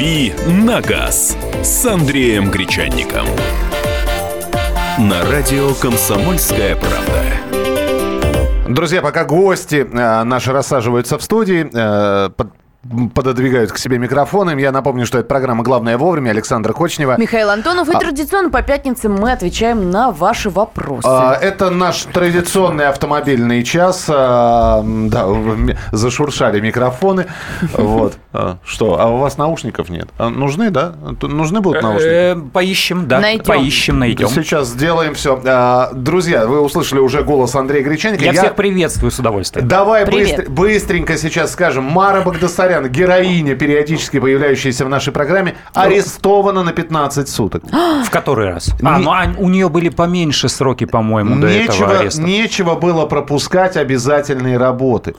«Дави на газ» с Андреем Гречанником. На радио «Комсомольская правда». Друзья, пока гости э, наши рассаживаются в студии, э, под- пододвигают к себе микрофоны. Я напомню, что это программа «Главное вовремя». Александра Кочнева. Михаил Антонов. И традиционно по пятницам мы отвечаем на ваши вопросы. А, Это наш традиционный автомобильный час. А, Да, зашуршали микрофоны. Вот. А, Что, а у вас наушников нет? А Нужны, да? Нужны будут наушники? Э, Поищем, да. Найдем. Поищем, найдем. Сейчас сделаем все. Друзья, вы услышали уже голос Андрея Гречаника. Я всех приветствую с удовольствием. Давай быстр- быстренько сейчас скажем. Мара Багдасарян, героиня, периодически появляющаяся в нашей программе, арестована на 15 суток. В который раз? А, ну а у нее были поменьше сроки, по-моему, до этого Нечего, ареста. нечего было пропускать обязательные работы.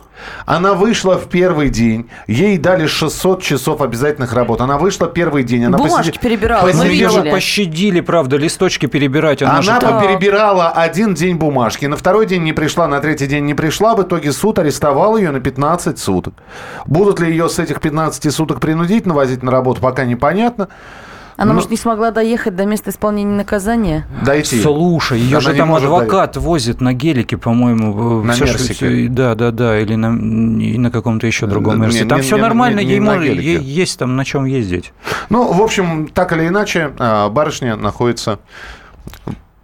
Она вышла в первый день, ей дали 600 часов обязательных работ. Она вышла первый день. Она Бумажки посиди- перебирала, мы Ну, ее же видели. пощадили, правда, листочки перебирать. Она, же Она там- перебирала один день бумажки, на второй день не пришла, на третий день не пришла. В итоге суд арестовал ее на 15 суток. Будут ли ее с этих 15 суток принудительно возить на работу, пока непонятно. Она, ну- может, не смогла доехать до места исполнения наказания? Дойти. Слушай, ее Она же там адвокат возит на гелике, по-моему. На что- Мерсике. всё- Да, да, да, или на, на каком-то еще другом Не, Мерсе. не, Там не, все не, нормально, не, не ей, на можно- ей есть там на чем ездить. Ну, в общем, так или иначе, а, барышня находится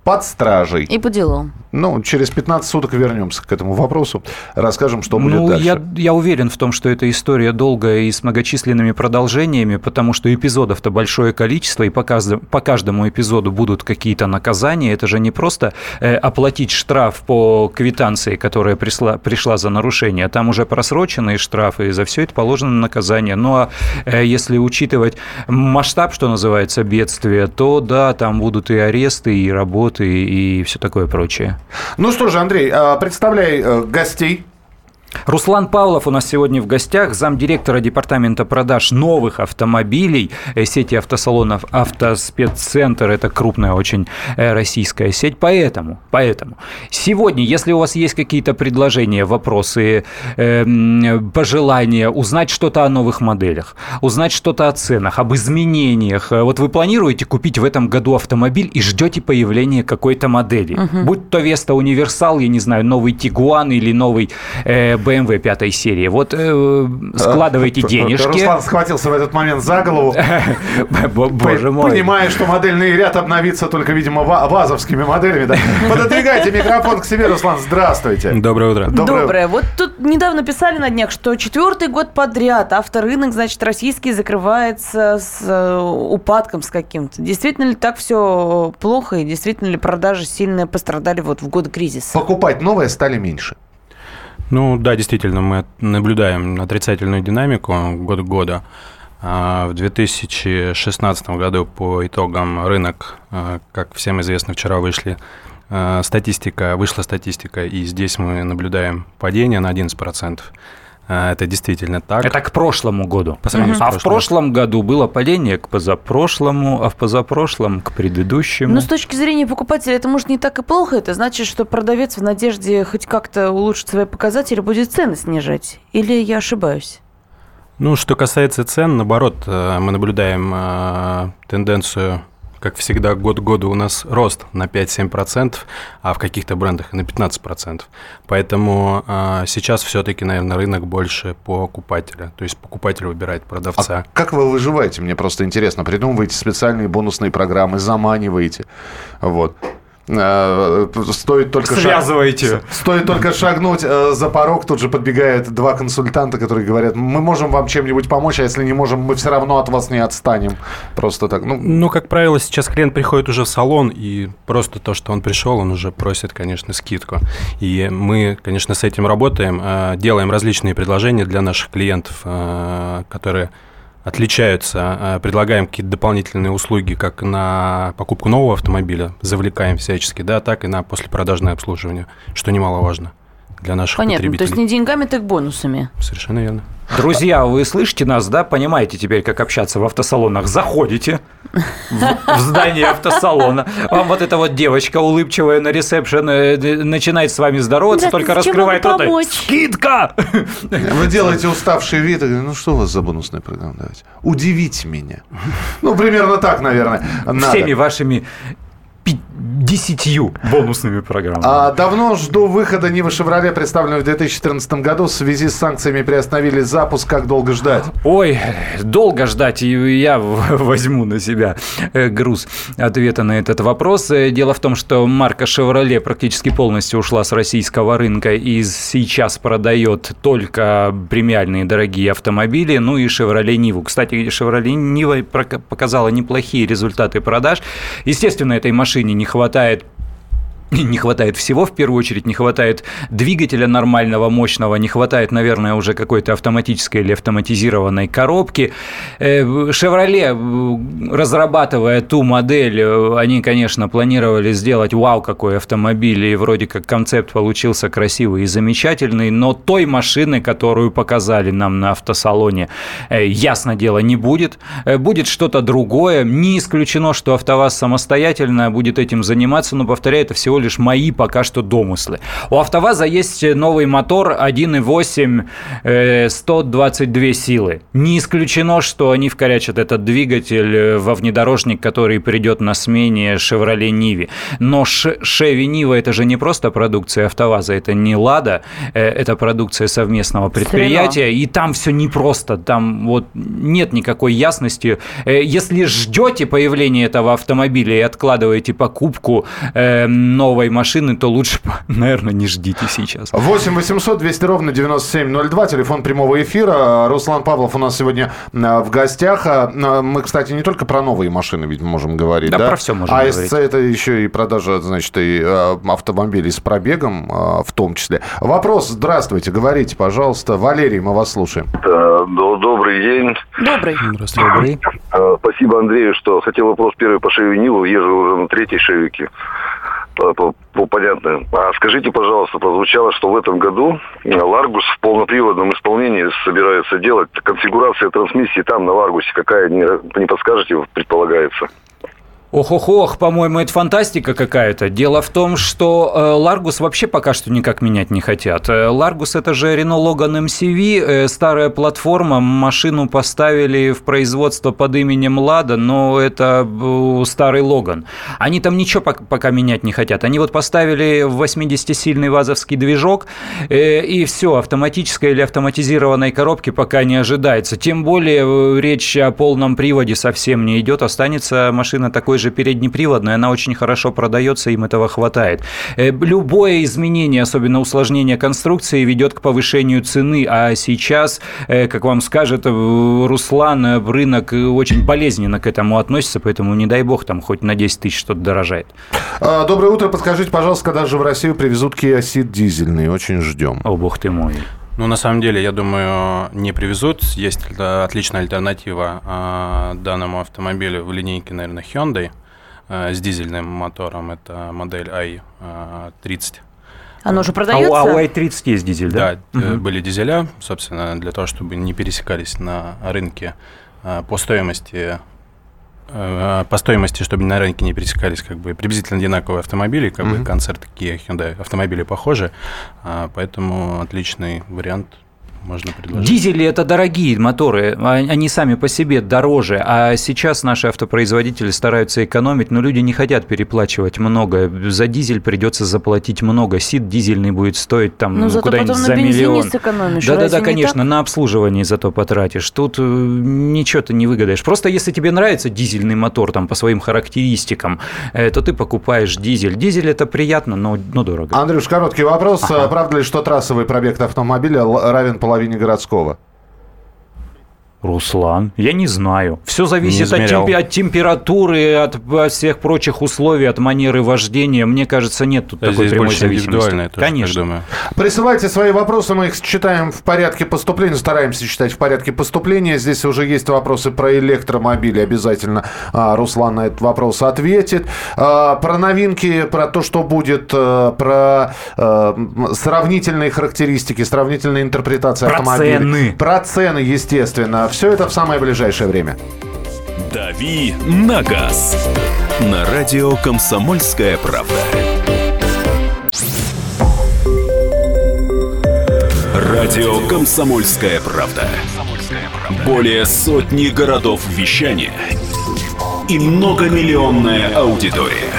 под стражей. И по делам. Ну, через 15 суток вернемся к этому вопросу. Расскажем, что будет ну, дальше. я, я уверен в том, что эта история долгая и с многочисленными продолжениями, потому что эпизодов-то большое количество, и по, каждому- по каждому эпизоду будут какие-то наказания. Это же не просто э, оплатить штраф по квитанции, которая пришла, пришла за нарушение, там уже просроченные штрафы, и за все это положено наказание. Ну, а э, если учитывать масштаб, что называется, бедствия, то да, там будут и аресты, и работы, и все такое прочее. Ну что же, Андрей, а, представляй э, гостей. Руслан Павлов у нас сегодня в гостях, замдиректора департамента продаж новых автомобилей э, сети автосалонов «Автоспеццентр». Это крупная очень э, российская сеть. Поэтому, поэтому сегодня, если у вас есть какие-то предложения, вопросы, э, пожелания, узнать что-то о новых моделях, узнать что-то о ценах, об изменениях. Вот вы планируете купить в этом году автомобиль и ждете появления какой-то модели. Будь то Веста Универсал, я не знаю, новый Тигуан или новый э, BMW пятой серии. Вот э, складывайте денежки. Руслан схватился в этот момент за голову. Бо- Боже мой. Понимая, что модельный ряд обновится только, видимо, ва- вазовскими моделями. Да? Пододвигайте микрофон к себе, Руслан. Здравствуйте. Доброе утро. Доброе- Доброе. Вот тут недавно писали на днях, что четвертый год подряд авторынок, значит, российский закрывается с э, упадком с каким-то. Действительно ли так все плохо и действительно ли продажи сильно пострадали вот в год кризиса? Покупать новое стали меньше. Ну да, действительно, мы наблюдаем отрицательную динамику год к году. А В 2016 году по итогам рынок, а, как всем известно, вчера вышли а, статистика, вышла статистика, и здесь мы наблюдаем падение на 11%. А, Это действительно так. Это к прошлому году. По сравнению с А в прошлом году было падение к позапрошлому, а в позапрошлом к предыдущему. Ну, с точки зрения покупателя, это может не так и плохо. Это значит, что продавец в надежде хоть как-то улучшить свои показатели будет цены снижать. Или я ошибаюсь? Ну, что касается цен, наоборот, э, мы наблюдаем э, тенденцию, как всегда, год к году у нас рост на 5-7%, а в каких-то брендах и на 15%. Поэтому э, сейчас все-таки, наверное, рынок больше покупателя. То есть покупатель выбирает продавца. А как вы выживаете? Мне просто интересно. Придумываете специальные бонусные программы, заманиваете. Вот. Э, Стоит только шаг- Связываете. Стоит только шагнуть э, за порог, тут же подбегают два консультанта, которые говорят, мы можем вам чем-нибудь помочь, а если не можем, мы все равно от вас не отстанем. Просто так. Ну, Ну, как правило, сейчас клиент приходит уже в салон, и просто то, что он пришел, он уже просит, конечно, скидку. И мы, конечно, с этим работаем, э, делаем различные предложения для наших клиентов, которые отличаются, э, предлагаем какие-то дополнительные услуги как на покупку нового автомобиля, завлекаем всячески, да, так и на послепродажное обслуживание, что немаловажно. Для наших Понятно, потребителей. то есть не деньгами, так бонусами. Совершенно верно. Друзья, вы слышите нас, да? Понимаете теперь, как общаться в автосалонах? Заходите в, в здание автосалона. Вам вот эта вот девочка улыбчивая на ресепшн э, начинает с вами здороваться, только Здравствуйте, чем раскрывает рот. Скидка! Вы делаете уставший вид и говорите, ну что у вас за бонусная программа? Давайте. Удивите меня. Ну, примерно так, наверное, надо. Всеми вашими десятью бонусными программами. А, давно жду выхода Нивы Шевроле, представленной в 2014 году. В связи с санкциями приостановили запуск. Как долго ждать? Ой, долго ждать, и я возьму на себя э, груз ответа на этот вопрос. Э, Дело в том, что марка Chevrolet практически полностью ушла с российского рынка и сейчас продает только премиальные дорогие автомобили, ну и Chevrolet Ниву. Кстати, Chevrolet Нива показала неплохие результаты продаж. Естественно, этой машине не хватает не хватает всего, в первую очередь, не хватает двигателя нормального, мощного, не хватает, наверное, уже какой-то автоматической или автоматизированной коробки. Э, Chevrolet, э, разрабатывая ту модель, э, они, конечно, планировали сделать вау, какой автомобиль, и вроде как концепт получился красивый и замечательный, но той машины, которую показали нам на автосалоне, ясно дело, не будет. Будет что-то другое. Не исключено, что АвтоВАЗ самостоятельно будет этим заниматься, но, повторяю, это всего лишь мои пока что домыслы. У АвтоВАЗа есть новый мотор 1.8, э, 122 силы. Не исключено, что они вкорячат этот двигатель э, во внедорожник, который придет на смене Chevrolet Ниве. Но Ш- Chevy Нива это же не просто продукция АвтоВАЗа, это не Лада, э, это продукция совместного предприятия, и там все непросто, там вот нет никакой ясности. Э, Если ждете появления этого автомобиля и откладываете покупку э, новой машины, то лучше, наверное, не ждите сейчас. 8 800 200 ровно 9702, телефон прямого эфира. Руслан Павлов у нас сегодня а, в гостях. А, а, Мы, кстати, не только про новые машины ведь можем говорить, Да, да? про всё можем АСЦ говорить. это еще и продажа, значит, и а, автомобилей с пробегом а, в том числе. Вопрос, здравствуйте, говорите, пожалуйста. Валерий, мы вас слушаем. До- Добрый день. Добрый. Здравствуйте. Э, Спасибо Андрею, что хотел вопрос первый по Шеви Ниву. Езжу уже на третьей Шевике. По, по- по понятно. А скажите, пожалуйста, прозвучало, что в этом году э, Ларгус в полноприводном исполнении собирается делать. Конфигурация трансмиссии там, на Ларгусе, какая, не, не подскажете, предполагается? Ох-ох-ох, по-моему, это фантастика какая-то. Дело в том, что э, Ларгус вообще пока что никак менять не хотят. Э, Ларгус это же Renault Logan MCV, э, старая платформа, машину поставили в производство под именем Лада, но это старый Логан. Они там ничего пок- пока менять не хотят. Они вот поставили 80-сильный вазовский движок, и все, автоматической или автоматизированной коробки пока не ожидается. Тем более речь о полном приводе совсем не идет, останется машина такой же переднеприводной, она очень хорошо продается, им этого хватает. Э, Любое изменение, особенно усложнение конструкции, ведет к повышению цены, а сейчас, э, как вам скажет э, Руслан, рынок очень болезненно к этому относится, поэтому не дай бог там хоть на 10 тысяч что-то дорожает. А, Доброе утро, подскажите, пожалуйста, когда же в Россию привезут Kia Ceed дизельный? Очень ждем. О, бог ты мой. Ну, на самом деле, я думаю, не привезут. Есть отличная альтернатива э, данному автомобилю в линейке, наверное, Hyundai э, с дизельным мотором. Это модель i30. Оно же А у, продается? а у i30 есть дизель, да? Да, э, были дизеля, собственно, для того, чтобы не пересекались на рынке э, по стоимости по стоимости, чтобы на рынке не пересекались как бы приблизительно одинаковые автомобили, как бы концерт Kia, Hyundai, автомобили похожи, а, поэтому отличный вариант можно предложить. Дизели – это дорогие моторы, а- они сами по себе дороже, а сейчас наши автопроизводители стараются экономить, но люди не хотят переплачивать много. За дизель придется заплатить много. Сид дизельный будет стоить там Ну, зато куда-нибудь потом за на бензине миллион. сэкономишь. Да-да-да, конечно, так? на обслуживание зато потратишь. Тут э, ничего ты не выгадаешь. Просто если тебе нравится дизельный мотор там по своим характеристикам, э, то ты покупаешь дизель. Дизель – это приятно, но, но дорого. Андрюш, короткий вопрос. А Правда ли, что трассовый пробег автомобиля равен половине городского? Руслан, я не знаю. Все зависит от, темпи- от температуры, от, от всех прочих условий, от манеры вождения. Мне кажется, нет тут А такой здесь прямой зависимости. тоже так Конечно. думаю. Присылайте свои вопросы, мы их читаем в порядке поступления, стараемся читать в порядке поступления. Здесь уже есть вопросы про электромобили, обязательно а, Руслан на этот вопрос ответит. А, про новинки, про то, что будет, а, про а, м, сравнительные характеристики, сравнительные интерпретации Про автомобилей. цены. Про цены, естественно. Все это в самое ближайшее время. «Дави на газ» на радио «Комсомольская правда». Радио «Комсомольская правда». Более сотни городов вещания и многомиллионная аудитория.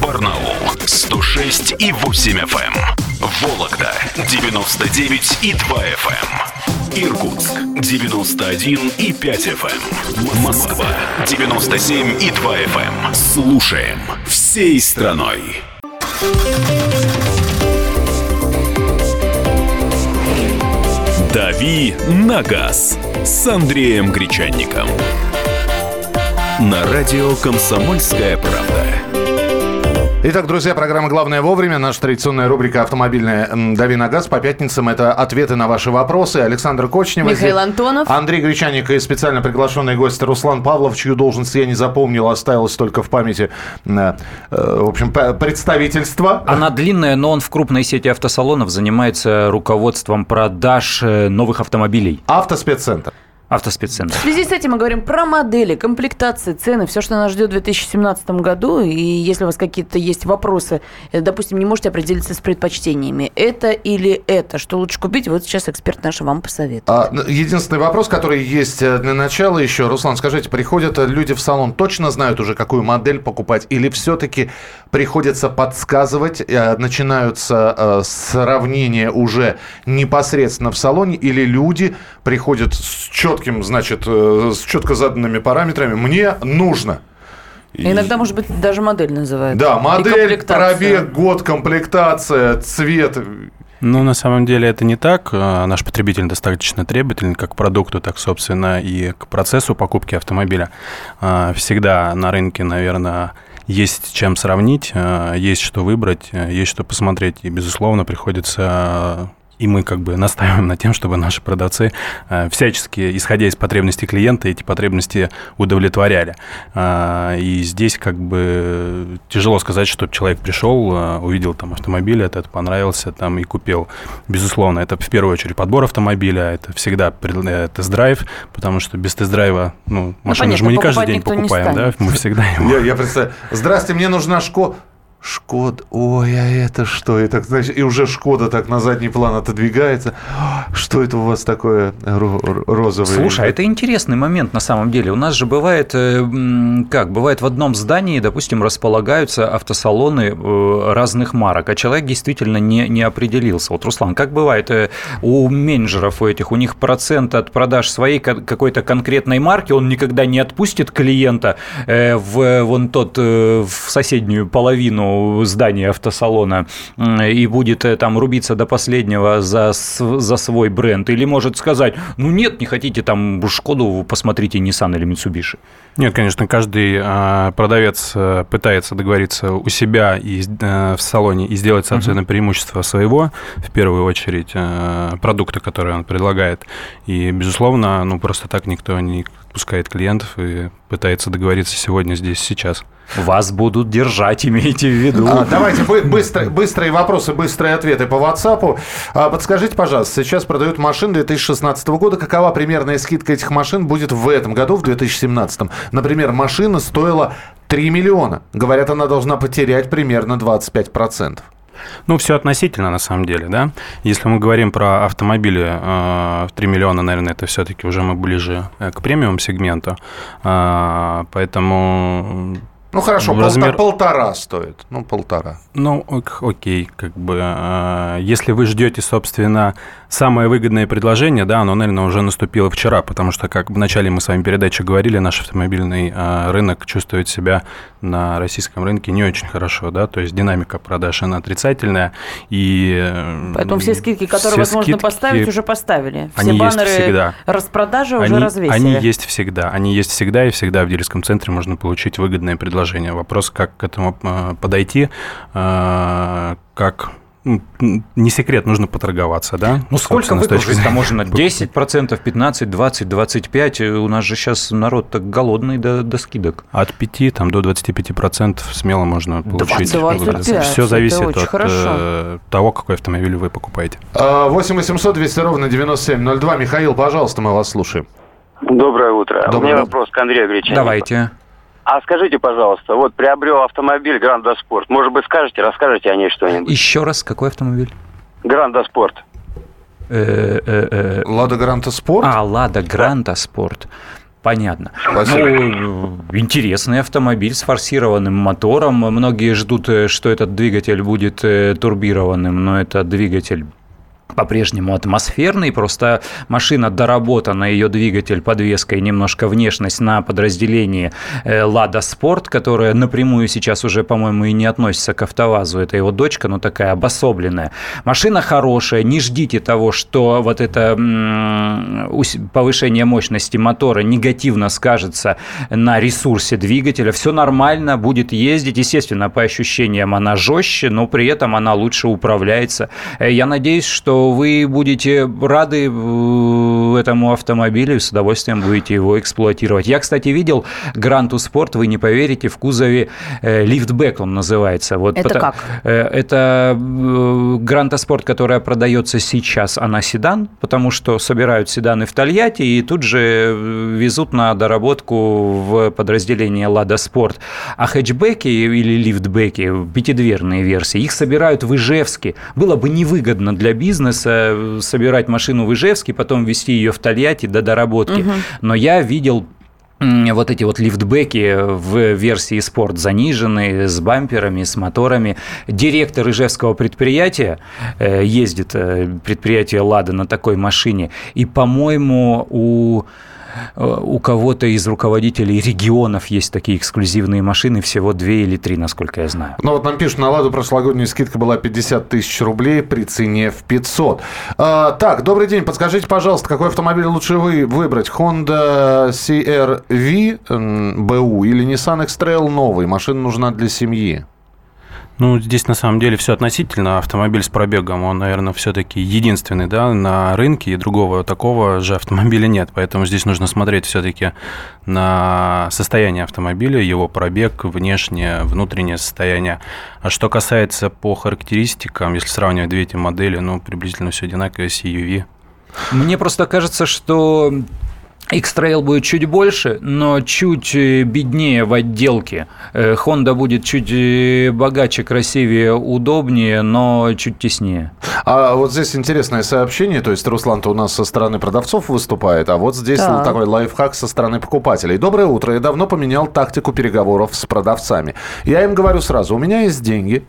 Барнаул 106 и 8 FM. эм. Вологда 99 и 2 FM. Иркутск 91 и 5 FM. Москва 97 и 2 FM. Слушаем всей страной. «Дави на газ» с Андреем Гречанником. На радио «Комсомольская правда». Итак, друзья, программа «Главное вовремя». Наша традиционная рубрика «Автомобильная дави на газ» по пятницам. Это ответы на ваши вопросы. Александр Кочнев. Михаил Антонов. Андрей Гречаник и специально приглашенный гость Руслан Павлов, чью должность я не запомнил, осталось только в памяти, э, в общем, представительство. Она длинная, но он в крупной сети автосалонов занимается руководством продаж э, новых автомобилей. Автоспеццентр. Автоспеццентр. В связи с этим мы говорим про модели, комплектации, цены, все, что нас ждет в 2017 году. И если у вас какие-то есть вопросы, э, допустим, не можете определиться с предпочтениями, это или это, что лучше купить, вот сейчас эксперт наш вам посоветует. А, н- единственный вопрос, который есть э, для начала еще. Руслан, скажите, приходят э, люди в салон, точно знают уже, какую модель покупать? Или все-таки приходится подсказывать, э, начинаются э, сравнения уже непосредственно в салоне? Или люди приходят с четким, значит, э, с четко заданными параметрами? Мне нужно. И- Иногда, может быть, даже модель называют. Да, модель, пробег, год, комплектация, цвет. Ну, на самом деле это не так. Э, Наш потребитель достаточно требовательный как к продукту, так, собственно, и к процессу покупки автомобиля. Э, Всегда на рынке, наверное, есть чем сравнить, э, есть что выбрать, э, есть что посмотреть. И, безусловно, приходится и мы как бы настаиваем на тем, чтобы наши продавцы э, всячески, исходя из потребностей клиента, эти потребности удовлетворяли. А, И здесь как бы тяжело сказать, что человек пришел, э, увидел там автомобиль, этот понравился там и купил. Безусловно, это в первую очередь подбор автомобиля, это всегда пред- э, тест-драйв, потому что без тест-драйва, ну, машину же понятно, мы не каждый день покупаем, да, мы всегда его... Я, я представляю. Здрасте, мне нужна Шкода. Шкода. Ой, а это что? И, так, значит, и уже Шкода так на задний план отодвигается. Что это у вас такое ро- ро- розовое? Слушай, а это интересный момент на самом деле. У нас же бывает, э, как, бывает в одном здании, допустим, располагаются автосалоны э, разных марок, а человек действительно не, не определился. Вот, Руслан, как бывает э, у менеджеров у этих, у них процент от продаж своей ка- какой-то конкретной марки, он никогда не отпустит клиента в вон тот, в соседнюю половину здания автосалона и будет э, там рубиться до последнего за, за свой бренд. Или может сказать, ну нет, не хотите там Шкоду, посмотрите Nissan или Mitsubishi. Нет, конечно, каждый а, продавец э, пытается договориться у себя и э, в салоне и сделать, собственно, преимущество своего, в первую очередь, продукта, который он предлагает. И, безусловно, ну просто так никто не отпускает клиентов и пытается договориться сегодня, здесь, сейчас. Вас будут держать, имейте в виду. А, давайте бы- быстро- быстрые вопросы, быстрые ответы по WhatsApp. А, подскажите, пожалуйста, сейчас продают машины 2016 года. Какова примерная скидка этих машин будет в этом году, в 2017? Например, машина стоила 3 миллиона. Говорят, она должна потерять примерно 25%. Ну, все относительно, на самом деле, да. Если мы говорим про автомобили э, в 3 миллиона, наверное, это все-таки уже мы ближе э, к премиум-сегменту. Э, Поэтому Ну хорошо, Размер- полтора стоит. Ну, полтора. Ну, ок- окей, как бы, э, если вы ждете, собственно, самое выгодное предложение, да, оно, наверное, уже наступило вчера, потому что, как в начале мы с вами передачи говорили, наш автомобильный э, рынок чувствует себя на российском рынке не очень хорошо, да, то есть динамика продаж, она отрицательная, и... э, Поэтому все скидки, которые все возможно скидки, поставить, уже поставили. Все они есть баннеры всегда. распродажи уже они, развесили. они есть всегда, они есть всегда, и всегда в дилерском центре можно получить выгодное предложение. Вопрос, как к этому э, подойти, э, как не секрет, нужно поторговаться, да? Ну, сколько выгрузить-то зрения можно? покупки. 10%, 15, 20, 25? У нас же сейчас народ так голодный до, до скидок. От 5 там, до 25% смело можно получить. 25, Все зависит от хорошо. э, того, какой автомобиль вы покупаете. А, 8 800 200 ровно 9702. Михаил, пожалуйста, мы вас слушаем. Доброе утро. Доброе У меня вопрос к Андрею Гречанику. Давайте. А скажите, пожалуйста, вот приобрел автомобиль Гранда Спорт. Может быть, скажете, расскажете о ней что-нибудь? Еще раз, какой автомобиль? Гранда Спорт. Э, э, э, Лада Гранта Спорт? А, Лада Гранта Спорт. Понятно. Спасибо. Ну, интересный автомобиль с форсированным мотором. Многие ждут, что этот двигатель будет турбированным, но это двигатель по-прежнему атмосферный, просто машина доработана, ее двигатель, подвеска и немножко внешность на подразделении э, Лада Спорт, которая напрямую сейчас уже, по-моему, и не относится к АвтоВАЗу, это его дочка, но такая обособленная. Машина хорошая, не ждите того, что вот это повышение мощности мотора негативно скажется на ресурсе двигателя. Все нормально, будет ездить. Естественно, по ощущениям она жестче, но при этом она лучше управляется. Э, Я надеюсь, что вы будете рады э, этому автомобилю и с удовольствием будете его эксплуатировать. Я, кстати, видел Гранту Спорт, вы не поверите, в кузове э, лифтбэк он называется. Вот Это как? Э, Это Гранта Спорт, которая продается сейчас, она седан, потому что собирают седаны в Тольятти и тут же везут на доработку в подразделение Лада Спорт. А хэтчбеки или лифтбеки, пятидверные версии, их собирают в Ижевске. Было бы невыгодно для бизнеса э, собирать машину в Ижевске, потом везти ее в Тольятти до доработки. Но я видел вот эти вот лифтбеки в версии спорт заниженные, с бамперами, с моторами. Директор ижевского предприятия э, ездит, э, предприятие «Лада» на такой машине. И, по-моему, у э, у кого-то из руководителей регионов есть такие эксклюзивные машины, всего две или три, насколько я знаю. Ну вот нам пишут, на «Ладу» прошлогодняя скидка была 50 тысяч рублей при цене в 500. А, так, добрый день. Подскажите, пожалуйста, какой автомобиль лучше вы выбрать? Honda CR-V БУ или Nissan X-Trail новый? Машина нужна для семьи. Ну, здесь на самом деле все относительно. Автомобиль с пробегом, он, наверное, все-таки единственный, да, на рынке, и другого такого же автомобиля нет. Поэтому здесь нужно смотреть все-таки на состояние автомобиля, его пробег, внешнее, внутреннее состояние. А что касается по характеристикам, если сравнивать две эти модели, ну, приблизительно все одинаково с UV. Мне просто кажется, что X-Trail будет чуть больше, но чуть э, беднее в отделке. Э, Honda будет чуть э, богаче, красивее, удобнее, но чуть теснее. А вот здесь интересное сообщение, то есть Руслан-то у нас со стороны продавцов выступает, а вот здесь Так. такой лайфхак со стороны покупателей. Доброе утро, я давно поменял тактику переговоров с продавцами. Я им говорю сразу, у меня есть деньги,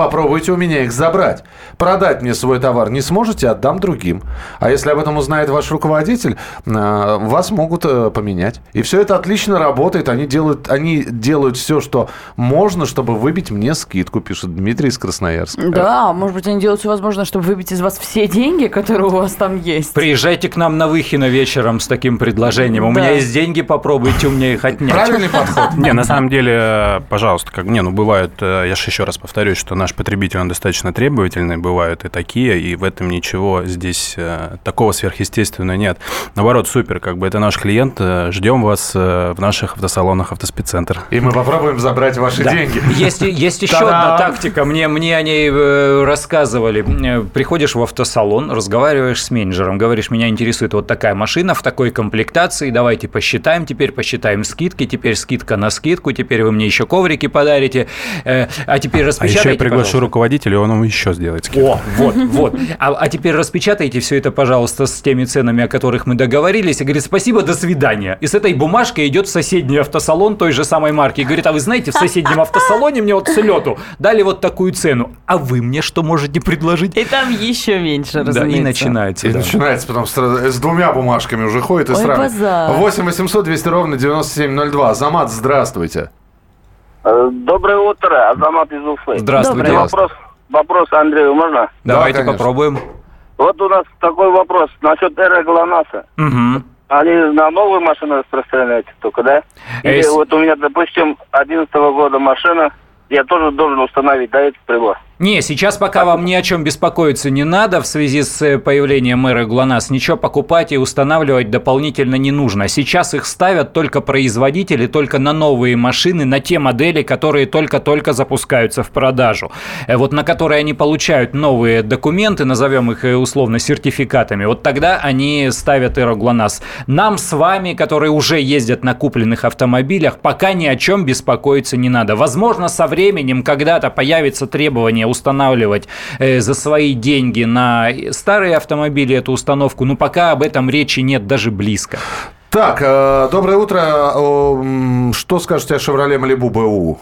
попробуйте у меня их забрать. Продать мне свой товар не сможете, отдам другим. А если об этом узнает ваш руководитель, э, вас могут э, поменять. И все это отлично работает, они делают, они делают все, что можно, чтобы выбить мне скидку, пишет Дмитрий из Красноярска. Да, может быть, они делают все возможное, чтобы выбить из вас все деньги, которые у вас там есть. Приезжайте к нам на Выхино вечером с таким предложением. У Да. меня есть деньги, попробуйте у меня их отнять. Правильный подход. Не, на самом деле, э, пожалуйста, как не, ну бывают, я же еще раз повторюсь, что наш потребитель, он достаточно требовательный, бывают и такие, и в этом ничего здесь э, такого сверхъестественного нет. Наоборот, супер, как бы это наш клиент, э, ждем вас э, в наших автосалонах автоспеццентр. И мы попробуем забрать ваши Да. деньги. Есть, есть еще одна тактика. Мне, мне о ней рассказывали. Приходишь в автосалон, разговариваешь с менеджером, говоришь, меня интересует вот такая машина в такой комплектации, давайте посчитаем, теперь посчитаем скидки, теперь скидка на скидку, теперь вы мне еще коврики подарите, а теперь А распечатайте, еще я приглашу руководителя, и он вам еще сделает скидку. О, вот, вот. А, а теперь распечатайте все это, пожалуйста, с теми ценами, о которых мы договорились. И говорит, спасибо, до свидания. И с этой бумажкой идет в соседний автосалон той же самой марки. И говорит, а вы знаете, в соседнем автосалоне мне вот с лету дали вот такую цену. А вы мне что можете предложить? И там еще меньше, Да, разумеется. и начинается. И да. начинается потом с, с двумя бумажками уже ходит и базар. 8 800 200 ровно 9702. Замат, здравствуйте. Э, Доброе утро, Азамат из Уфы. Здравствуйте. Доброе. Вопрос, вопрос Андрею можно? Давайте конечно. попробуем. Вот у нас такой вопрос насчет эры ГЛОНАССа. Мгм. Они на новые машины распространяются только, да? Или Если- вот у меня, допустим, 11 года машина, я тоже должен установить, да, этот прибор? Не, сейчас пока вам ни о чем беспокоиться не надо в связи с э, появлением мэра ГЛОНАСС. Ничего покупать и устанавливать дополнительно не нужно. Сейчас их ставят только производители, только на новые машины, на те модели, которые только-только запускаются в продажу. Э, Вот на которые они получают новые документы, назовем их э, условно сертификатами, вот тогда они ставят Эро ГЛОНАСС. Нам с вами, которые уже ездят на купленных автомобилях, пока ни о чем беспокоиться не надо. Возможно, со временем когда-то появится требование устанавливать э, за свои деньги на старые автомобили эту установку, но пока об этом речи нет даже близко. Так, э, доброе утро. Что скажете о «Шевроле Малибу БУ»?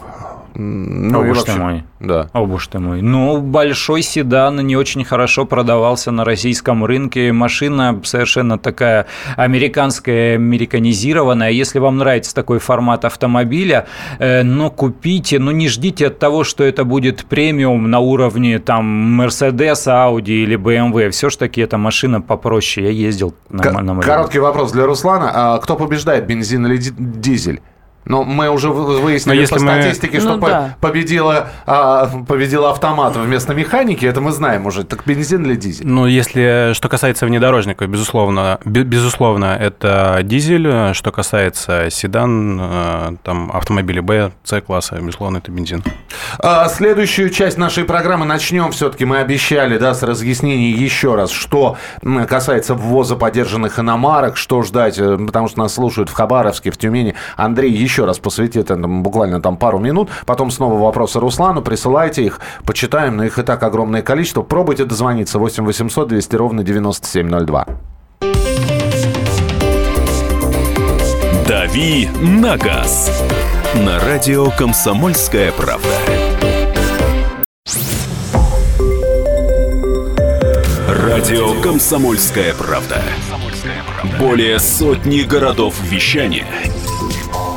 М, О, и боже вообще- ты мой. Да. О, боже ты мой. Ну, большой седан не очень хорошо продавался на российском рынке. Машина совершенно такая американская, американизированная. Если вам нравится такой формат автомобиля, э, ну, купите, ну, не ждите от того, что это будет премиум на уровне там Mercedes, Audi или BMW. Все ж таки эта машина попроще. Я ездил на, К- на. Короткий вопрос для Руслана. А Кто побеждает, бензин или ди- дизель? Но мы уже вы- выяснили по мы- статистике, что Ну по- да. победила, а, победила автомат вместо механики. Это мы знаем уже. Так бензин или дизель? Ну, если что касается внедорожников, безусловно, бе- безусловно, это дизель. Что касается седан, э, там автомобили Б, С класса, безусловно, это бензин. А, Следующую часть нашей программы начнем все-таки. Мы обещали, да, с разъяснений еще раз, что касается ввоза подержанных иномарок, что ждать, э, потому что нас слушают в Хабаровске, в Тюмени. Андрей еще раз посвятит этому буквально там пару минут. Потом снова вопросы Руслану. Присылайте их, почитаем, но их и так огромное количество. Пробуйте дозвониться 8 800 200 ровно 9702. «Дави на газ» на радио «Комсомольская правда». Радио «Комсомольская правда». Более сотни городов вещания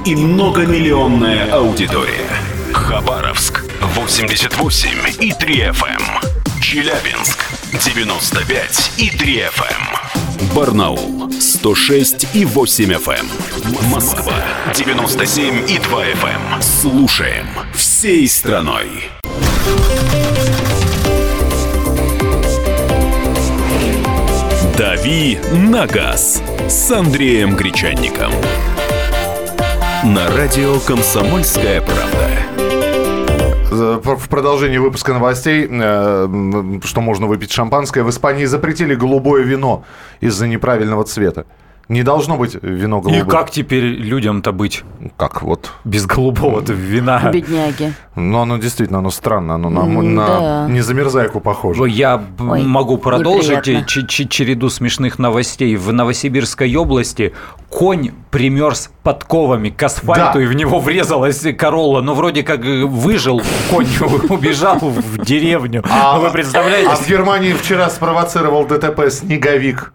и многомиллионная аудитория. Хабаровск 88 и 3 FM. Челябинск 95 и 3 FM. Барнаул 106 и 8 FM. Москва 97 и 2 FM. Слушаем всей страной. «Дави на газ» с Андреем Гречанником. На радио «Комсомольская правда». В продолжении выпуска новостей, э, что можно выпить шампанское, в Испании запретили голубое вино из-за неправильного цвета. Не должно быть вино И голубое. как теперь людям-то быть Как вот. без голубого-то вина? Бедняги. Ну, оно действительно, оно странно. Оно на, М, на да. незамерзайку похоже. Я Ой, могу продолжить ч- ч- череду смешных новостей. В Новосибирской области конь примерз подковами к асфальту, Да. и в него врезалась королла. Ну, вроде как э, выжил конь, убежал в деревню. А- Ну, вы представляете? А в Германии вчера спровоцировал ДТП снеговик.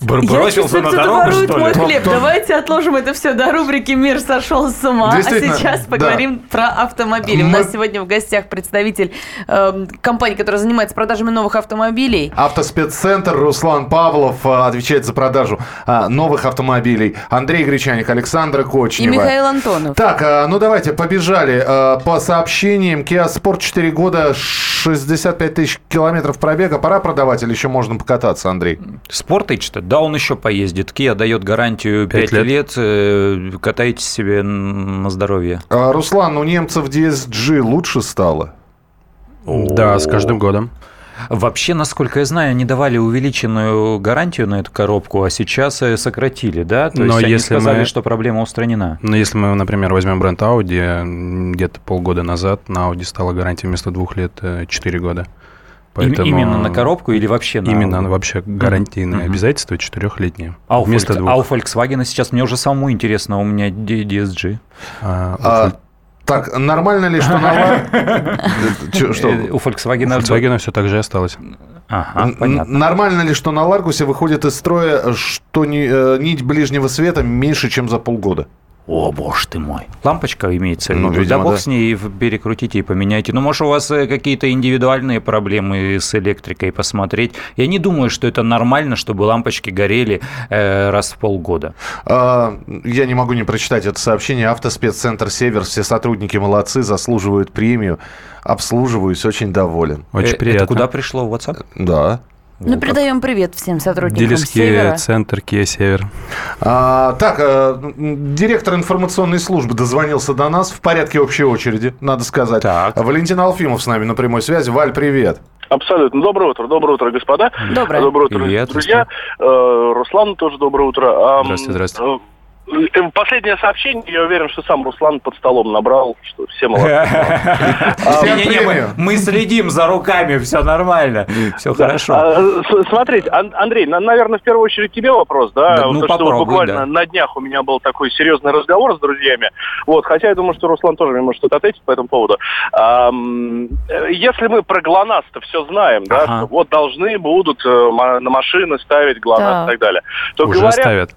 Бросился на дорогу, ворует что мой ли? хлеб. Давайте отложим это все до рубрики «Мир сошел с ума». А сейчас да. поговорим про автомобили. У нас сегодня в гостях представитель эм, компании, которая занимается продажами новых автомобилей. Автоспеццентр Руслан Павлов э, отвечает за продажу а, новых автомобилей. Андрей Гречаник, Александра И Кочнева. Михаил Антонов. Так, а, ну давайте, побежали. По сообщениям, Kia Sport 4 года, 65 тысяч километров пробега. Пора продавать или еще можно покататься, Андрей? Спортыч-то? Да, он еще поездит. Kia дает гарантию 5 Пять лет. лет. э, Катайтесь себе на здоровье. А, Руслан, у немцев DSG лучше стало? Да, с каждым годом. Вообще, насколько я знаю, они давали увеличенную гарантию на эту коробку, а сейчас э, сократили, да? То Но есть они если сказали, мы- что проблема устранена. Но если мы, например, возьмем бренд Audi, где-то полгода назад на Audi стала гарантия вместо двух лет 4 года. Им- Именно на коробку или вообще на Именно вообще гарантийные Мгм. обязательства четырехлетние. А у, вместо двух. а у Volkswagen сейчас мне уже самому интересно, у меня D- DSG. А, у А, так, нормально ли, что на что? Э, У Volkswagen... Volkswagen все так же и осталось. Ага, понятно. Нормально ли, что на Ларгусе выходит из строя, что э, нить ближнего света меньше, чем за полгода? О, боже ты мой. Лампочка имеется в Ну, виду. видимо, да бог да. с ней, перекрутите и поменяйте. Ну, может, у вас э, какие-то индивидуальные проблемы с электрикой посмотреть. Я не думаю, что это нормально, чтобы лампочки горели э, раз в полгода. А, Я не могу не прочитать это сообщение. Автоспеццентр «Север». Все сотрудники молодцы, заслуживают премию. Обслуживаюсь, очень доволен. Очень Э, приятно. Это куда пришло? В WhatsApp? Да. Ну, передаем привет всем сотрудникам Дилерский Севера. центр Kia Север. А, так, э, директор информационной службы дозвонился до нас в порядке общей очереди, надо сказать. Так. Валентин Алфимов с нами на прямой связи. Валь, привет. Абсолютно. Доброе утро, доброе утро, господа. Доброе. Доброе утро, Привет, друзья. Э, Руслан тоже доброе утро. Ам, Здравствуйте, здравствуйте. Последнее сообщение, я уверен, что сам Руслан под столом набрал, что все молодцы. Не-не-не, мы, следим за руками, все нормально, все хорошо. А, Смотрите, Ан- Андрей, на- наверное, в первую очередь тебе вопрос, да? Ну, то, что буквально на днях у меня был такой серьезный разговор с друзьями. Вот, хотя я думаю, что Руслан тоже мне может что-то ответить по этому поводу. Если мы про ГЛОНАСС-то все знаем, да, вот должны будут э, на машины ставить ГЛОНАСС и так далее, то Уже говорят, ставят.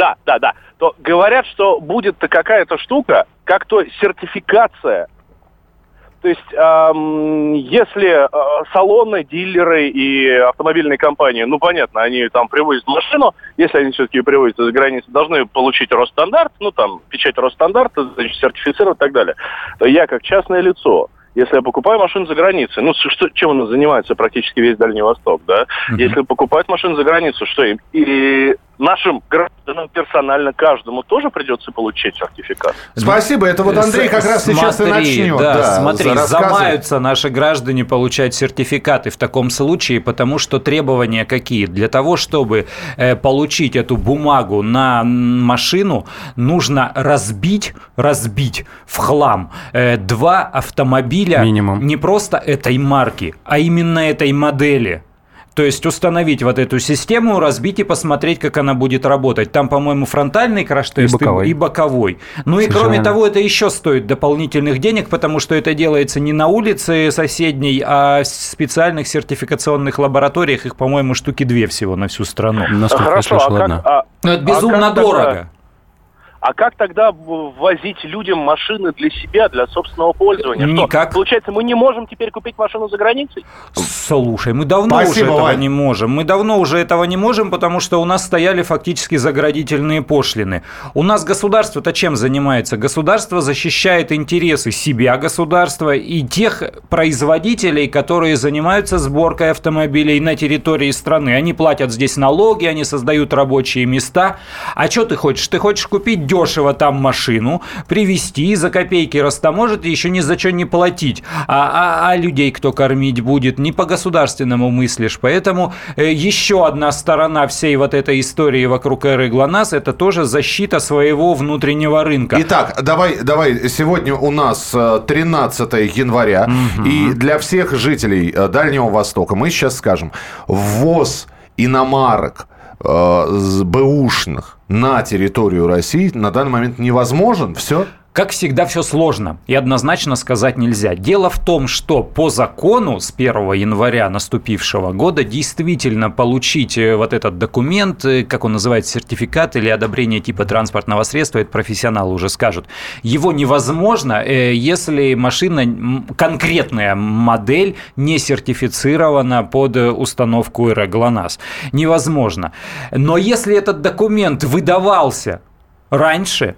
Да, да, да. То говорят, что будет-то какая-то штука, как то сертификация. То есть, эм, если э, салоны, дилеры и автомобильные компании, ну, понятно, они там привозят машину, если они все-таки ее привозят из границы, должны получить Росстандарт, ну, там, печать Росстандарта, значит, сертифицировать и так далее, то я, как частное лицо, если я покупаю машину за границей, ну, что, чем она занимается практически весь Дальний Восток, да? Если покупать машину за границу, что им? И нашим гражданам персонально каждому тоже придется получить сертификат. Спасибо. Это вот Андрей как раз сейчас и Смотри, начнет. Да, смотри, рассказывать. замаются наши граждане получать сертификаты в таком случае, потому что требования какие? Для того, чтобы э, получить эту бумагу на машину, нужно разбить, разбить в хлам э, два автомобиля Минимум. не просто этой марки, а именно этой модели. То есть установить вот эту систему, разбить и посмотреть, как она будет работать. Там, по-моему, фронтальный краш-тест И боковой. и боковой. Ну и кроме того, это еще стоит дополнительных денег, потому что это делается не на улице соседней, а в специальных сертификационных лабораториях. Их, по-моему, штуки две всего на всю страну. Насколько я Хорошо, слышал, а как, одна. а- Ну, это а безумно как тогда- дорого. А как тогда возить людям машины для себя, для собственного пользования? Что, Никак. получается, мы не можем теперь купить машину за границей? Слушай, мы давно Спасибо, уже этого Вань. не можем. Мы давно уже этого не можем, потому что у нас стояли фактически заградительные пошлины. У нас государство-то чем занимается? Государство защищает интересы себя государства и тех производителей, которые занимаются сборкой автомобилей на территории страны. Они платят здесь налоги, они создают рабочие места. А что ты хочешь? Ты хочешь купить дешево там машину, привезти за копейки растаможить и еще ни за что не платить. А, а- а людей кто кормить будет? Не по государственному мыслишь. Поэтому э, еще одна сторона всей вот этой истории вокруг эры ГЛОНАСС – это тоже защита своего внутреннего рынка. Итак, давай, давай, сегодня у нас э, 13 января, и для всех жителей э, Дальнего Востока мы сейчас скажем, ввоз иномарок э, бэушных на территорию России на данный момент невозможен. Все. Как всегда, все сложно и однозначно сказать нельзя. Дело в том, что по закону с 1 января наступившего года действительно получить э, вот этот документ, э, как он называется, сертификат или одобрение типа транспортного средства, это профессионалы уже скажут, его невозможно, э, если машина, конкретная модель не сертифицирована под установку ЭРО ГЛОНАСС. Невозможно. Но если этот документ выдавался раньше,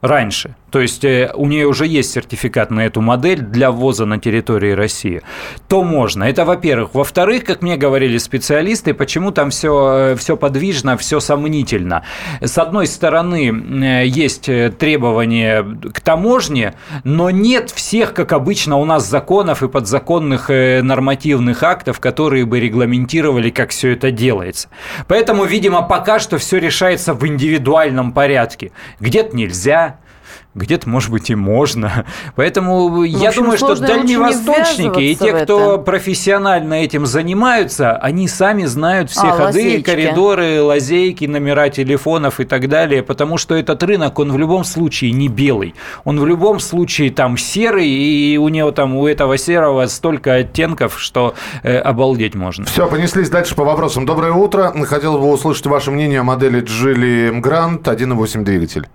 раньше. То есть э, у нее уже есть сертификат на эту модель для ввоза на территории России, то можно. Это во-первых. Во-вторых, как мне говорили специалисты, почему там все, все подвижно, все сомнительно. С одной стороны, э, есть э, требования к таможне, но нет всех, как обычно, у нас законов и подзаконных э, нормативных актов, которые бы регламентировали, как все это делается. Поэтому, видимо, пока что все решается в индивидуальном порядке. Где-то нельзя, где-то, может быть, и можно. Поэтому я общем, думаю, что дальневосточники и те, кто профессионально этим занимаются, они сами знают все А, ходы, лазейки. коридоры, лазейки, номера телефонов и так далее, потому что этот рынок, он в любом случае не белый. Он в любом случае там серый, и у него там, у этого серого столько оттенков, что э, обалдеть можно. Все, понеслись дальше по вопросам. Доброе утро. Хотел бы услышать ваше мнение о модели Geely Grand 1.8 двигатель.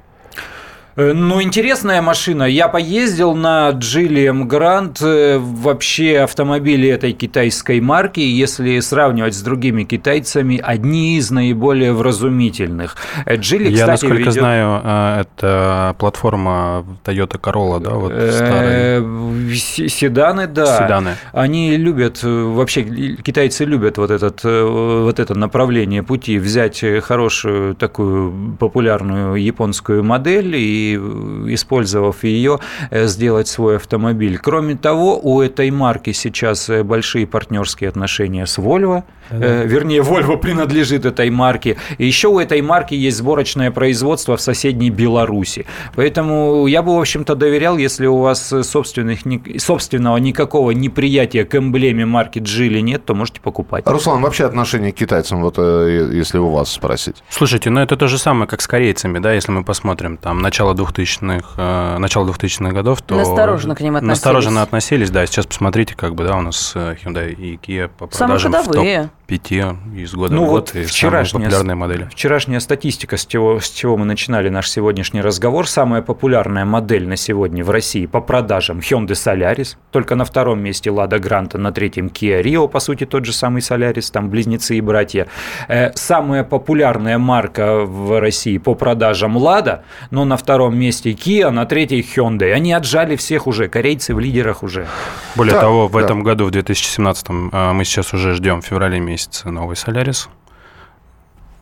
Э, ну, интересная машина. Я поездил на Geely Grand. Э, вообще автомобили этой китайской марки, если сравнивать с другими китайцами, одни из наиболее вразумительных. Geely, Я, кстати, насколько ведет... знаю, это платформа Toyota Corolla, да? Вот старые. Седаны, да. Седаны. Они любят, вообще китайцы любят вот, этот, вот это направление пути, взять хорошую такую популярную японскую модель и использовав ее, э, сделать свой автомобиль. Кроме того, у этой марки сейчас э, большие партнерские отношения с Volvo, да. вернее, Volvo принадлежит этой марке. И еще у этой марки есть сборочное производство в соседней Беларуси. Поэтому я бы, в общем-то, доверял, если у вас собственных, собственного никакого неприятия к эмблеме марки Джили нет, то можете покупать. Руслан, вообще отношение к китайцам, вот если у вас спросить? Слушайте, ну это то же самое, как с корейцами, да, если мы посмотрим, там, начало 2000-х, э, начало 2000-х годов, то... Настороженно к ним относились. Настороженно относились, да. Сейчас посмотрите, как бы, да, у нас э, Hyundai и Kia по продажам в топ-5 из года ну, в год, вот и вчерашняя, популярные модели. Вчерашняя статистика, с чего, с чего мы начинали наш сегодняшний разговор. Самая популярная модель на сегодня в России по продажам Hyundai Solaris, только на втором месте Lada Granta, на третьем Kia Rio, по сути, тот же самый Solaris, там близнецы и братья. Э, самая популярная марка в России по продажам Lada, но на втором месте Kia, на третьей Hyundai. Они отжали всех уже, корейцы в лидерах уже. Более да, того, в да. этом году, в 2017, а, мы сейчас уже ждем в феврале месяце новый Солярис.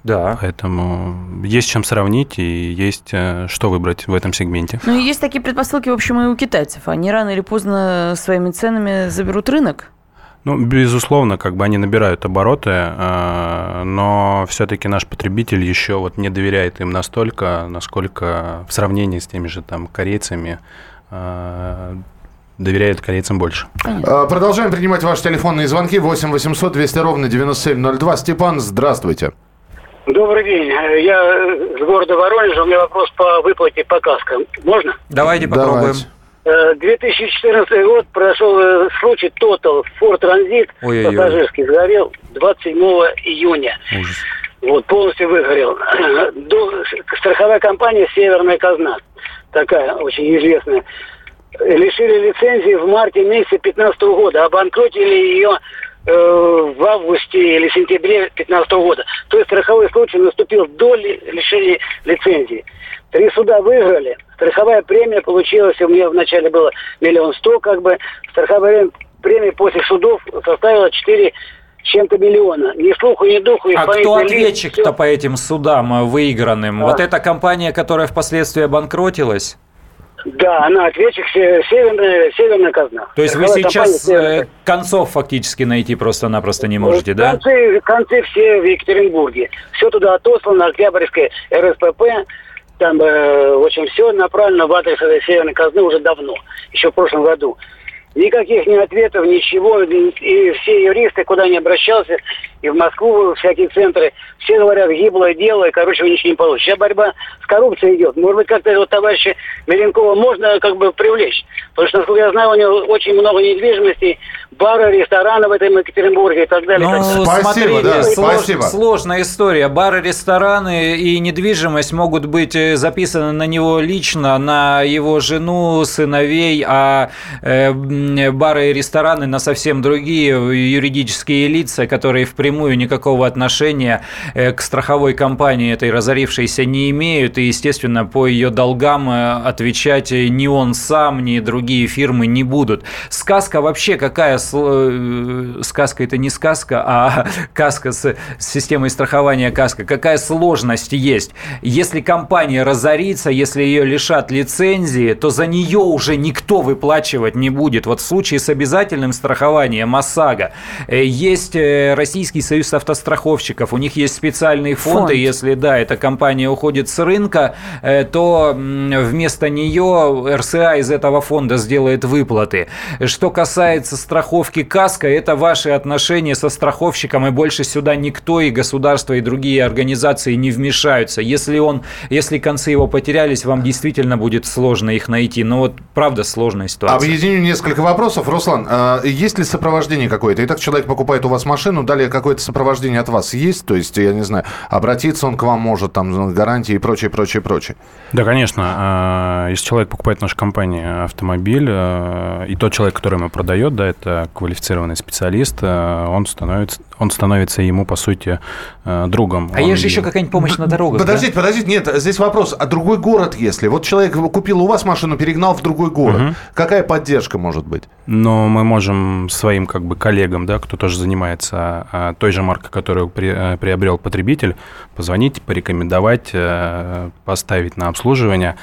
Да. Поэтому есть чем сравнить и есть э, что выбрать в этом сегменте. Ну есть такие предпосылки, в общем, и у китайцев. Они рано или поздно своими ценами заберут рынок. Ну, безусловно, как бы они набирают обороты, э, но все-таки наш потребитель еще вот не доверяет им настолько, насколько в сравнении с теми же там корейцами э, доверяет корейцам больше. Понятно. Продолжаем принимать ваши телефонные звонки. 8 800 200 ровно 9702. Степан, здравствуйте. Добрый день. Я с города Воронежа. У меня вопрос по выплате по каскам. Можно? Давайте попробуем. Давайте. 2014 э, год прошел э, случай Total Ford Transit пассажирский сгорел 27 июня. Ужас. Вот, полностью выгорел. До, страховая компания «Северная казна», такая очень известная, лишили лицензии в марте месяце 2015 года, обанкротили ее э, в августе или сентябре 2015 года. То есть страховой случай наступил до лишения лицензии. Три суда выиграли. Страховая премия получилась, у меня вначале было миллион сто, как бы. Страховая премия после судов составила четыре чем-то миллиона. Ни слуху, ни духу. А кто ответчик-то по этим судам э, выигранным? А. Вот эта компания, которая впоследствии обанкротилась? Да, она ответчик северная, северная казна. То есть вы сейчас э, концов фактически найти просто-напросто не можете, да? Концы, концы все в Екатеринбурге. Все туда отослано, Октябрьская РСПП. Там, э, в общем, все направлено в адрес этой северной казны уже давно, еще в прошлом году. Никаких ни ответов, ничего. И все юристы, куда ни обращался, и в Москву, всякие центры, все говорят, гиблое дело, и, короче, вы ничего не получите. Сейчас борьба с коррупцией идет. Может быть, как-то вот товарища Меленкова можно как бы привлечь. Потому что, насколько я знаю, у него очень много недвижимости, бары, рестораны в этом Екатеринбурге и так далее. Ну, так спасибо, да, слож, спасибо. Сложная история. Бары, рестораны и недвижимость могут быть э, записаны на него лично, на его жену, сыновей, а э, бары и рестораны на совсем другие юридические лица, которые в напрямую никакого отношения э, к страховой компании этой разорившейся не имеют, и, естественно, по ее долгам э, отвечать ни он сам, ни другие фирмы не будут. Сказка вообще какая? Э, сказка это не сказка, а каска с системой страхования каска. Какая сложность есть? Если компания разорится, если ее лишат лицензии, то за нее уже никто выплачивать не будет. Вот в случае с обязательным страхованием ОСАГО есть российский Российский союз автостраховщиков. У них есть специальные фонды. Фонд. Если, да, эта компания уходит с рынка, э, то вместо нее РСА из этого фонда сделает выплаты. Что касается страховки страховки каска – это ваши отношения со страховщиком, и больше сюда никто, и государство, и другие организации не вмешаются. Если, он, если концы его потерялись, вам действительно будет сложно их найти. Но вот правда сложная ситуация. Объединю несколько вопросов. Руслан, а есть ли сопровождение какое-то? Итак, человек покупает у вас машину, далее какое-то сопровождение от вас есть? То есть, я не знаю, обратиться он к вам может, там, гарантии и прочее, прочее, прочее. Да, конечно. А, если человек покупает в нашей компании автомобиль, а, и тот человек, который ему продает, да, это квалифицированный специалист, а, он становится, он становится ему, по сути, другом. А он... есть же еще какая-нибудь помощь на дорогах, Подождите, да? подождите, нет, здесь вопрос. А другой город, если? Вот человек купил у вас машину, перегнал в другой город. Угу. Какая поддержка может быть? Но мы можем своим как бы коллегам, да, кто тоже занимается той же маркой, которую при, приобрел потребитель, позвонить, порекомендовать, поставить на обслуживание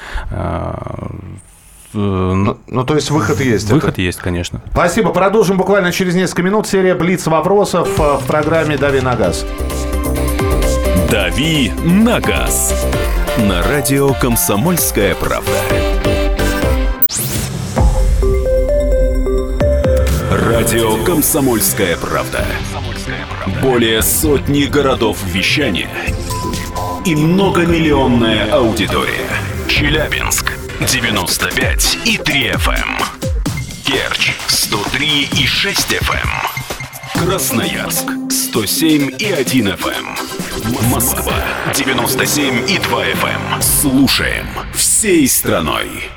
ну, ну, то есть выход есть. Выход это. есть, конечно. Спасибо. Продолжим буквально через несколько минут. Серия Блиц вопросов э, в программе «Дави на газ». «Дави на газ» на радио «Комсомольская правда». Радио «Комсомольская правда». Более сотни городов вещания и многомиллионная аудитория. Челябинск 95 и 3 FM. Эм. Керчь 103 и 6 FM. Эм. Красноярск 107 и 1 FM. Эм. Москва 97 и 2 FM. Слушаем всей страной.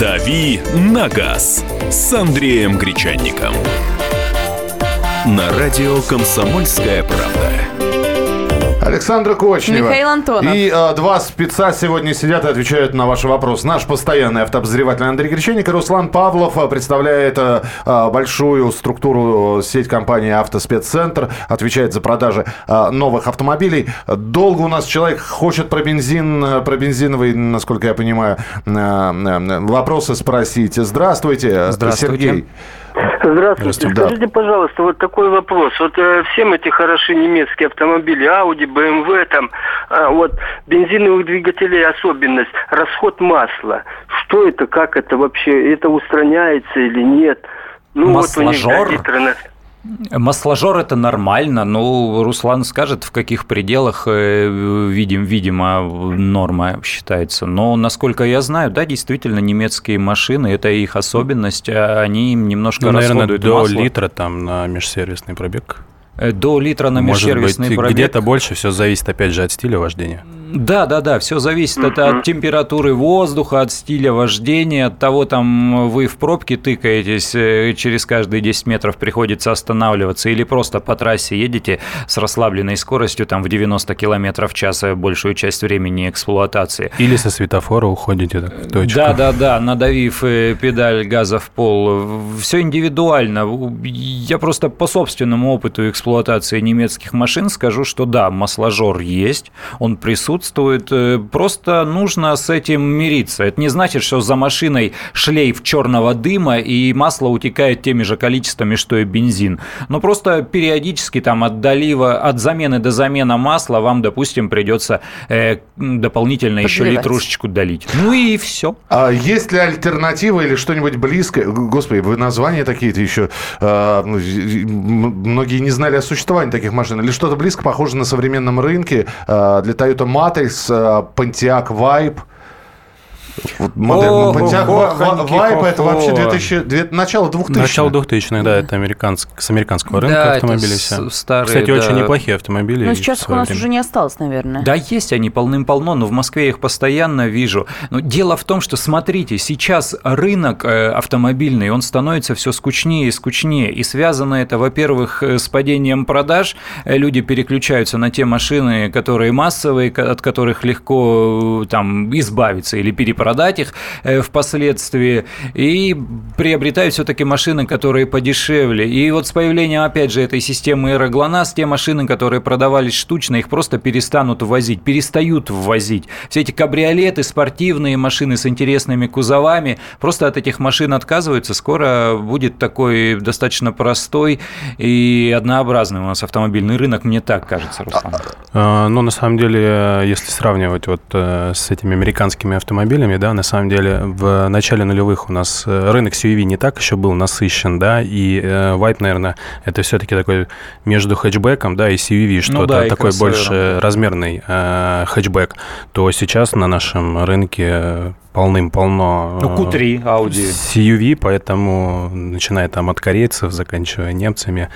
«Дави на газ» с Андреем Гречанником. На радио «Комсомольская правда». Александра Кочнева. Михаил Антонов. И э, два спеца сегодня сидят и отвечают на ваши вопросы. Наш постоянный автообозреватель Андрей Гречаник и Руслан Павлов э, представляет э, большую структуру э, сеть компании «Автоспеццентр», отвечает за продажи э, новых автомобилей. Долго у нас человек хочет про бензин, про бензиновый, насколько я понимаю, э, э, вопросы спросить. Здравствуйте, Здравствуйте. Сергей. Здравствуйте. Здравствуйте. Скажите, пожалуйста, вот такой вопрос. Вот э, всем эти хорошие немецкие автомобили, Audi, BMW, там, э, вот, бензиновых двигателей особенность, расход масла. Что это, как это вообще, это устраняется или нет? Ну, Масложор? вот у них, да, Масложор это нормально, но Руслан скажет, в каких пределах, э, видим, видимо, норма считается. Но, насколько я знаю, да, действительно, немецкие машины, это их особенность, а они немножко ну, наверное, расходуют до масло. литра там на межсервисный пробег. Э, до литра на межсервисный Может быть, пробег. где-то больше, все зависит опять же от стиля вождения. Да, да, да, все зависит от, от температуры воздуха, от стиля вождения, от того, там вы в пробке тыкаетесь, э, через каждые 10 метров приходится останавливаться, или просто по трассе едете с расслабленной скоростью, там в 90 км в час э, большую часть времени эксплуатации. Или со светофора уходите так, в точку. Да, да, да, надавив педаль газа в пол. Все индивидуально. Я просто по собственному опыту эксплуатации эксплуатации немецких машин, скажу, что да, масложор есть, он присутствует, э, просто нужно с этим мириться. Это не значит, что за машиной шлейф черного дыма и масло утекает теми же количествами, что и бензин. Но просто периодически там от долива, от замены до замены масла вам, допустим, придется э, дополнительно Подливать. еще литрушечку долить. Ну и все. А есть ли альтернатива или что-нибудь близкое? Господи, вы названия такие-то еще... Э, многие не знали о существовании таких машин? Или что-то близко похоже на современном рынке э, для Toyota Matrix, э, Pontiac Vibe? Вот Pontiac Vibe это вообще 2000, начало 2000 Начало 2000 да, это американск, с американского рынка да, автомобили все. Старые, Кстати, да. очень неплохие автомобили. Но сейчас у нас время. уже не осталось, наверное. Да, есть они полным-полно, но в Москве я их постоянно вижу. Но дело в том, что, смотрите, сейчас рынок э, автомобильный, он становится все скучнее и скучнее. И связано это, во-первых, э, с падением продаж. Э, люди переключаются на те машины, которые массовые, от которых легко там избавиться или перепродать продать их э, впоследствии, и приобретают все-таки машины, которые подешевле. И вот с появлением, опять же, этой системы Эроглонас, те машины, которые продавались штучно, их просто перестанут ввозить, перестают ввозить. Все эти кабриолеты, спортивные машины с интересными кузовами, просто от этих машин отказываются. Скоро будет такой достаточно простой и однообразный у нас автомобильный рынок, мне так кажется, Руслан. А, ну, на самом деле, если сравнивать вот э, с этими американскими автомобилями, да, на самом деле в начале нулевых у нас э, рынок CUV не так еще был насыщен, да, и э, Vibe, наверное, это все-таки такой между хэтчбеком, да, и CUV, что-то ну, да, такой больше размерный э, хэтчбэк, то сейчас на нашем рынке полным-полно ну, Q3 Audi. CUV, поэтому начиная там от корейцев, заканчивая немцами,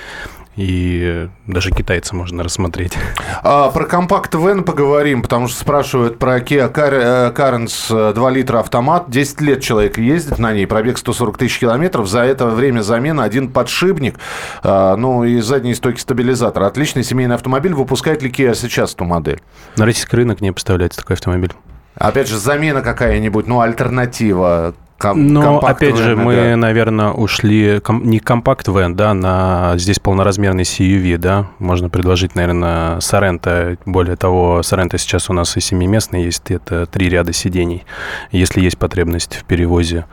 и даже китайца можно рассмотреть. А, про компакт Вен поговорим, потому что спрашивают про Kia Carens 2 литра автомат. 10 лет человек ездит на ней, пробег 140 тысяч километров. За это время замена один подшипник, а, ну и задний стойки стабилизатор. Отличный семейный автомобиль. Выпускает ли Kia сейчас эту модель? На российский рынок не поставляется такой автомобиль. Опять же, замена какая-нибудь, ну, альтернатива Ком- Но, опять же, мы, да. наверное, ушли ком- не компакт вен, да, на здесь полноразмерный CUV, да. Можно предложить, наверное, Сорента. Более того, Сорента сейчас у нас и семиместный есть, это три ряда сидений, если есть потребность в перевозе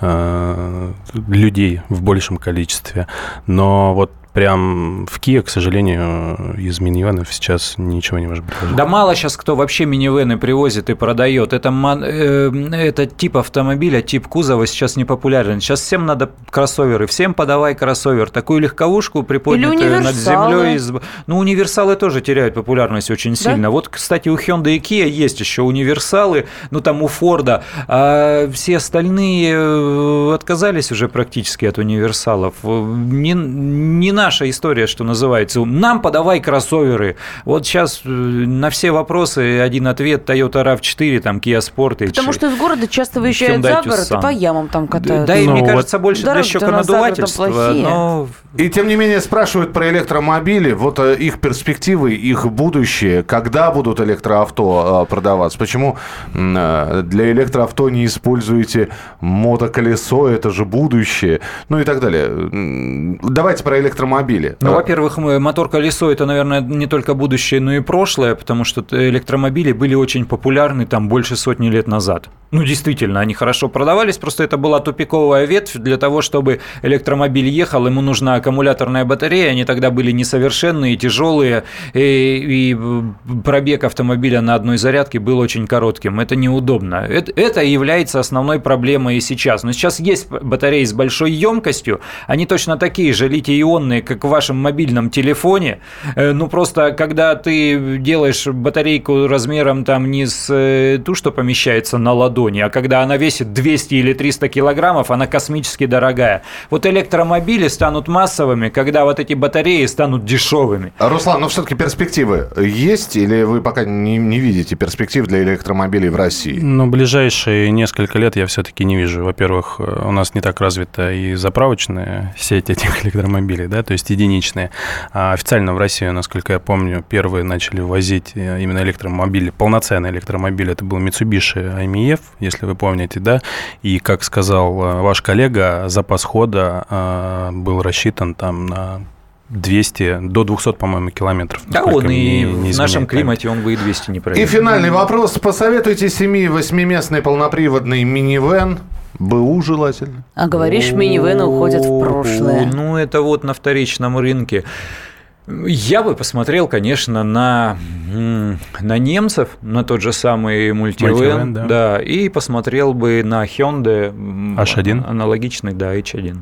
э, людей в большем количестве. Но вот прям в Kia, к сожалению, из минивенов сейчас ничего не может быть. Да мало сейчас кто вообще минивены привозит и продает. Это, э, это тип автомобиля, тип кузова сейчас не популярен. Сейчас всем надо кроссоверы, всем подавай кроссовер. Такую легковушку приподнятую над землей. Ну, универсалы тоже теряют популярность очень сильно. Да? Вот, кстати, у Hyundai и Kia есть еще универсалы, ну там у Форда, а все остальные э, отказались уже практически от универсалов. Не, не на наша история, что называется. Нам подавай кроссоверы. Вот сейчас э, на все вопросы один ответ Toyota RAV4, там Kia Sportage. Потому что из города часто выезжают за город и по ямам там катают. Да, и ну, мне вот кажется, больше для щеконадувательства. Но... И тем не менее спрашивают про электромобили, вот э, их перспективы, их будущее, когда будут электроавто э, продаваться, почему для электроавто не используете мотоколесо, это же будущее, ну и так далее. Давайте про электромобили электромобили? Ну, во-первых, мотор-колесо – это, наверное, не только будущее, но и прошлое, потому что электромобили были очень популярны там больше сотни лет назад. Ну, действительно, они хорошо продавались, просто это была тупиковая ветвь для того, чтобы электромобиль ехал, ему нужна аккумуляторная батарея, они тогда были несовершенные, тяжелые, и, и пробег автомобиля на одной зарядке был очень коротким. Это неудобно. Это, это является основной проблемой и сейчас. Но сейчас есть батареи с большой емкостью, они точно такие же литий-ионные, как в вашем мобильном телефоне. Э, ну, просто когда ты делаешь батарейку размером там не с э, ту, что помещается на ладони, а когда она весит 200 или 300 килограммов, она космически дорогая. Вот электромобили станут массовыми, когда вот эти батареи станут дешевыми. Руслан, но все-таки перспективы есть или вы пока не, не видите перспектив для электромобилей в России? Ну, ближайшие несколько лет я все-таки не вижу. Во-первых, у нас не так развита и заправочная сеть этих электромобилей, да, то есть единичные. А официально в России, насколько я помню, первые начали возить э, именно электромобили, полноценные электромобили. Это был Mitsubishi IMEF, если вы помните, да, и, как сказал э, ваш коллега, запас хода э, был рассчитан там на 200, до 200, по-моему, километров. Да, он и не, в нашем климате он бы и 200 не пройдет. И финальный вопрос. Посоветуйте 7-8-местный полноприводный минивэн, БУ желательно. А говоришь, минивэны уходят в прошлое. Ну, это вот на вторичном рынке. Я бы посмотрел, конечно, на, на немцев, на тот же самый мультивен, да. да, и посмотрел бы на Hyundai H1. аналогичный, да, H1.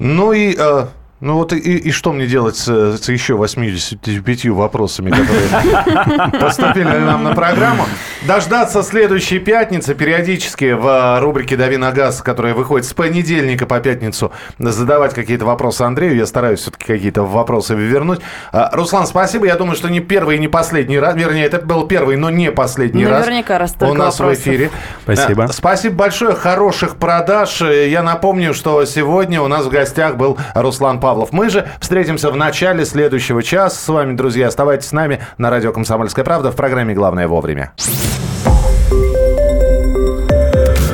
Ну и э, ну вот и, и что мне делать с, с еще 85 вопросами, которые поступили нам на программу? Дождаться следующей пятницы периодически в рубрике «Дави на газ», которая выходит с понедельника по пятницу, задавать какие-то вопросы Андрею. Я стараюсь все-таки какие-то вопросы вернуть. А, Руслан, спасибо. Я думаю, что не первый и не последний раз. Вернее, это был первый, но не последний Наверняка, раз. Наверняка, раз У нас вопросов. в эфире. Спасибо. Спасибо большое. Хороших продаж. Я напомню, что сегодня у нас в гостях был Руслан Павлов. Мы же встретимся в начале следующего часа. С вами, друзья, оставайтесь с нами на радио «Комсомольская правда» в программе «Главное вовремя».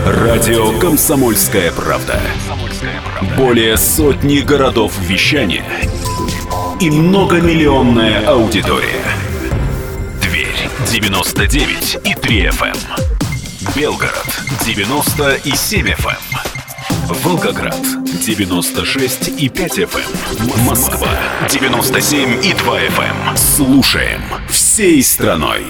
Радио «Комсомольская правда». Более сотни городов вещания и многомиллионная аудитория. Тверь 99 и 3 FM. Эм. Белгород 97 FM. Волгоград 96 и 5 FM. Эм. Москва 97 и 2 FM. Эм. Слушаем всей страной.